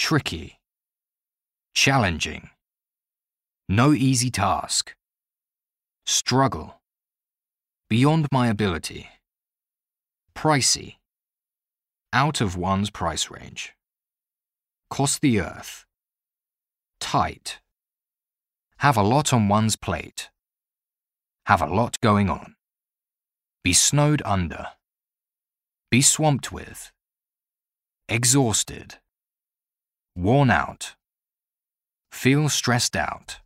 tricky, challenging, no easy task, struggle, beyond my ability, pricey, out of one's price range, cost the earth, tight, have a lot on one's plate, have a lot going on, be snowed under, be swamped with, exhausted, worn out, feel stressed out.